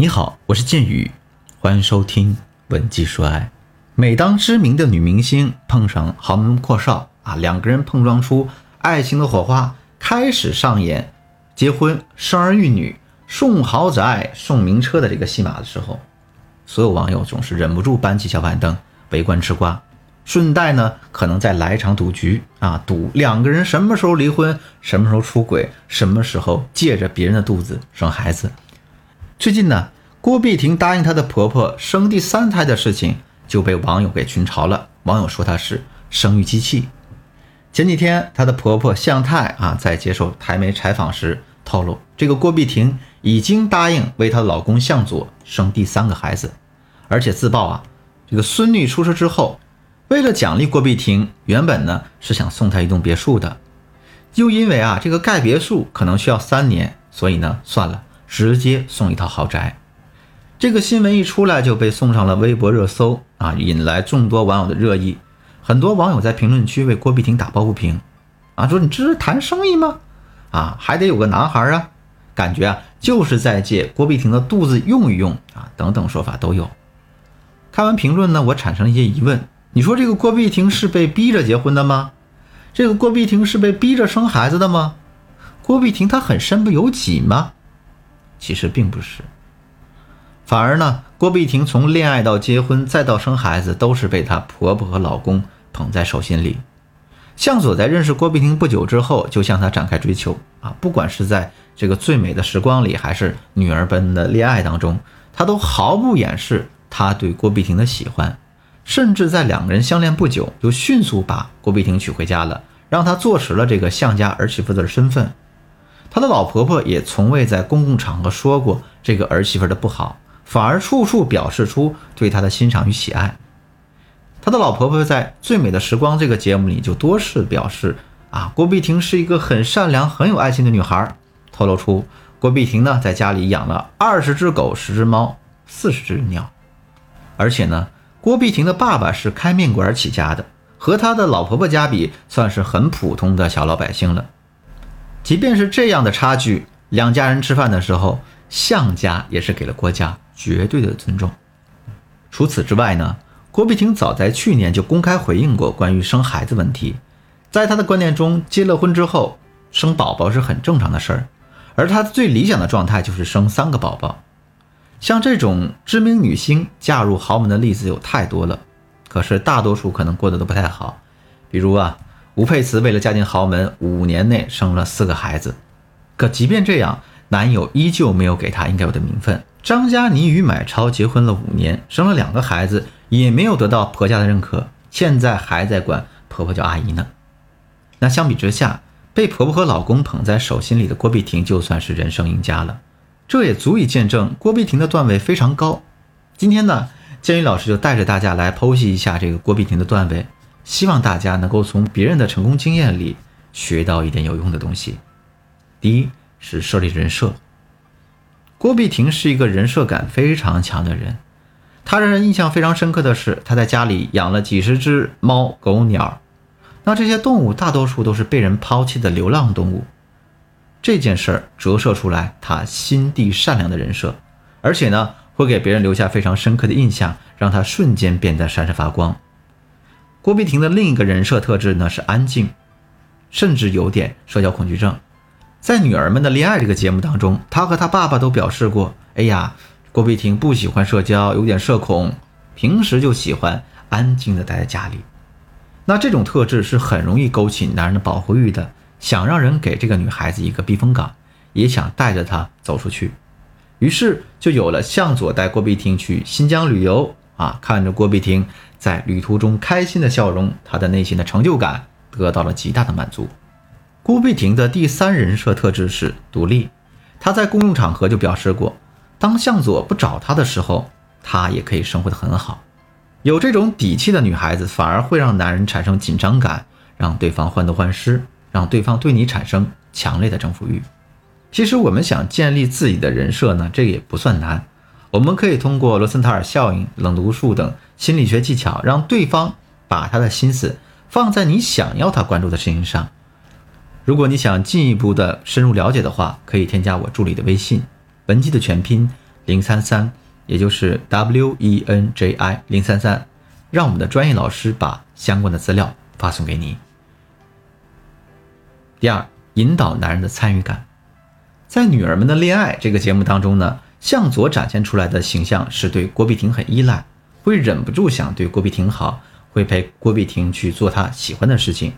你好，我是剑宇，欢迎收听《文姬说爱》。每当知名的女明星碰上豪门阔少啊，两个人碰撞出爱情的火花，开始上演结婚、生儿育女、送豪宅、送名车的这个戏码的时候，所有网友总是忍不住搬起小板凳围观吃瓜，顺带呢可能再来一场赌局啊，赌两个人什么时候离婚，什么时候出轨，什么时候借着别人的肚子生孩子。最近呢，郭碧婷答应她的婆婆生第三胎的事情就被网友给群嘲了。网友说她是生育机器。前几天，她的婆婆向太啊在接受台媒采访时透露，这个郭碧婷已经答应为她老公向佐生第三个孩子，而且自曝啊，这个孙女出生之后，为了奖励郭碧婷，原本呢是想送她一栋别墅的，又因为啊这个盖别墅可能需要三年，所以呢算了。直接送一套豪宅，这个新闻一出来就被送上了微博热搜啊，引来众多网友的热议。很多网友在评论区为郭碧婷打抱不平，啊，说你这是谈生意吗？啊，还得有个男孩啊，感觉啊就是在借郭碧婷的肚子用一用啊，等等说法都有。看完评论呢，我产生一些疑问：你说这个郭碧婷是被逼着结婚的吗？这个郭碧婷是被逼着生孩子的吗？郭碧婷她很身不由己吗？其实并不是，反而呢，郭碧婷从恋爱到结婚再到生孩子，都是被她婆婆和老公捧在手心里。向佐在认识郭碧婷不久之后，就向她展开追求啊，不管是在这个最美的时光里，还是女儿般的恋爱当中，他都毫不掩饰他对郭碧婷的喜欢，甚至在两个人相恋不久，就迅速把郭碧婷娶回家了，让她坐实了这个向家儿媳妇的身份。他的老婆婆也从未在公共场合说过这个儿媳妇的不好，反而处处表示出对她的欣赏与喜爱。他的老婆婆在《最美的时光》这个节目里就多次表示：“啊，郭碧婷是一个很善良、很有爱心的女孩。”透露出郭碧婷呢在家里养了二十只狗、十只猫、四十只鸟，而且呢，郭碧婷的爸爸是开面馆起家的，和他的老婆婆家比，算是很普通的小老百姓了。即便是这样的差距，两家人吃饭的时候，向家也是给了郭家绝对的尊重。除此之外呢，郭碧婷早在去年就公开回应过关于生孩子问题，在她的观念中，结了婚之后生宝宝是很正常的事儿，而她最理想的状态就是生三个宝宝。像这种知名女星嫁入豪门的例子有太多了，可是大多数可能过得都不太好，比如啊。吴佩慈为了嫁进豪门，五年内生了四个孩子，可即便这样，男友依旧没有给她应该有的名分。张嘉倪与买超结婚了五年，生了两个孩子，也没有得到婆家的认可，现在还在管婆婆叫阿姨呢。那相比之下，被婆婆和老公捧在手心里的郭碧婷就算是人生赢家了，这也足以见证郭碧婷的段位非常高。今天呢，建宇老师就带着大家来剖析一下这个郭碧婷的段位。希望大家能够从别人的成功经验里学到一点有用的东西。第一是设立人设。郭碧婷是一个人设感非常强的人，她让人印象非常深刻的是，她在家里养了几十只猫狗鸟，那这些动物大多数都是被人抛弃的流浪动物。这件事儿折射出来她心地善良的人设，而且呢，会给别人留下非常深刻的印象，让她瞬间变得闪闪发光。郭碧婷的另一个人设特质呢是安静，甚至有点社交恐惧症。在《女儿们的恋爱》这个节目当中，她和她爸爸都表示过：“哎呀，郭碧婷不喜欢社交，有点社恐，平时就喜欢安静的待在家里。”那这种特质是很容易勾起男人的保护欲的，想让人给这个女孩子一个避风港，也想带着她走出去。于是就有了向佐带郭碧婷去新疆旅游啊，看着郭碧婷。在旅途中开心的笑容，他的内心的成就感得到了极大的满足。郭碧婷的第三人设特质是独立，她在公众场合就表示过，当向佐不找她的时候，她也可以生活的很好。有这种底气的女孩子，反而会让男人产生紧张感，让对方患得患失，让对方对你产生强烈的征服欲。其实我们想建立自己的人设呢，这也不算难。我们可以通过罗森塔尔效应、冷读术等心理学技巧，让对方把他的心思放在你想要他关注的事情上。如果你想进一步的深入了解的话，可以添加我助理的微信，文姬的全拼零三三，也就是 W E N J I 零三三，让我们的专业老师把相关的资料发送给你。第二，引导男人的参与感，在《女儿们的恋爱》这个节目当中呢，向佐展现出来的形象是对郭碧婷很依赖，会忍不住想对郭碧婷好，会陪郭碧婷去做她喜欢的事情。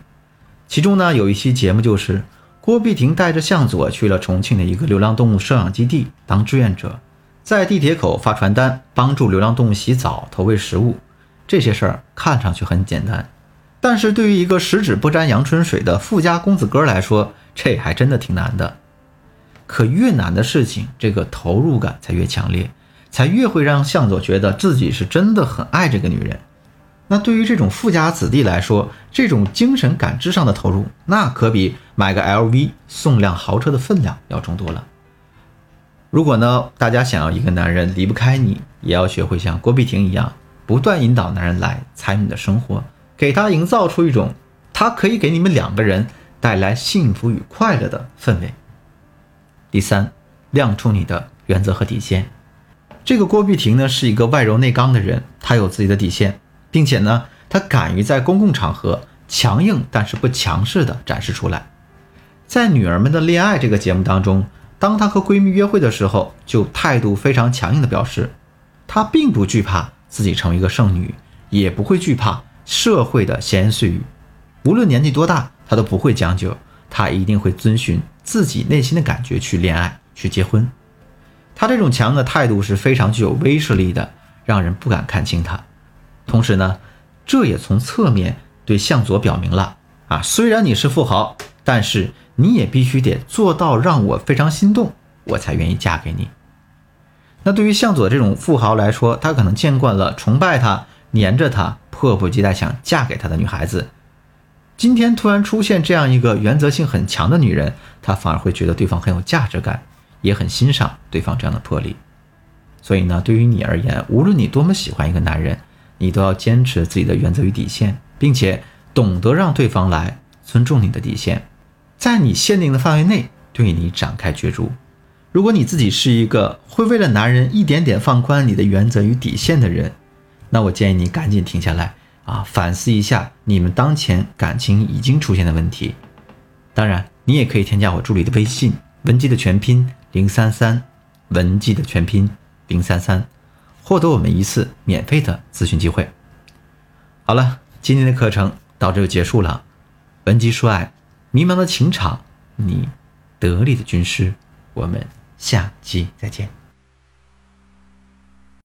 其中呢，有一期节目就是郭碧婷带着向佐去了重庆的一个流浪动物收养基地当志愿者，在地铁口发传单，帮助流浪动物洗澡、投喂食物，这些事儿看上去很简单。但是对于一个十指不沾阳春水的富家公子哥来说，这还真的挺难的。可越难的事情，这个投入感才越强烈，才越会让向佐觉得自己是真的很爱这个女人。那对于这种富家子弟来说，这种精神感知上的投入，那可比买个 LV 送辆豪车的分量要重多了。如果呢，大家想要一个男人离不开你，也要学会像郭碧婷一样，不断引导男人来参与你的生活。给他营造出一种，他可以给你们两个人带来幸福与快乐的氛围。第三，亮出你的原则和底线。这个郭碧婷呢是一个外柔内刚的人，她有自己的底线，并且呢，她敢于在公共场合强硬但是不强势的展示出来。在《女儿们的恋爱》这个节目当中，当她和闺蜜约会的时候，就态度非常强硬的表示，她并不惧怕自己成为一个剩女，也不会惧怕。社会的闲言碎语，无论年纪多大，他都不会将就，他一定会遵循自己内心的感觉去恋爱、去结婚。他这种强硬的态度是非常具有威慑力的，让人不敢看清他。同时呢，这也从侧面对向佐表明了：啊，虽然你是富豪，但是你也必须得做到让我非常心动，我才愿意嫁给你。那对于向佐这种富豪来说，他可能见惯了崇拜他、黏着他。迫不及待想嫁给他的女孩子，今天突然出现这样一个原则性很强的女人，他反而会觉得对方很有价值感，也很欣赏对方这样的魄力。所以呢，对于你而言，无论你多么喜欢一个男人，你都要坚持自己的原则与底线，并且懂得让对方来尊重你的底线，在你限定的范围内对你展开角逐。如果你自己是一个会为了男人一点点放宽你的原则与底线的人，那我建议你赶紧停下来啊，反思一下你们当前感情已经出现的问题。当然，你也可以添加我助理的微信文姬的全拼零三三，文姬的全拼零三三，获得我们一次免费的咨询机会。好了，今天的课程到这就结束了。文姬说爱，迷茫的情场，你得力的军师。我们下期再见。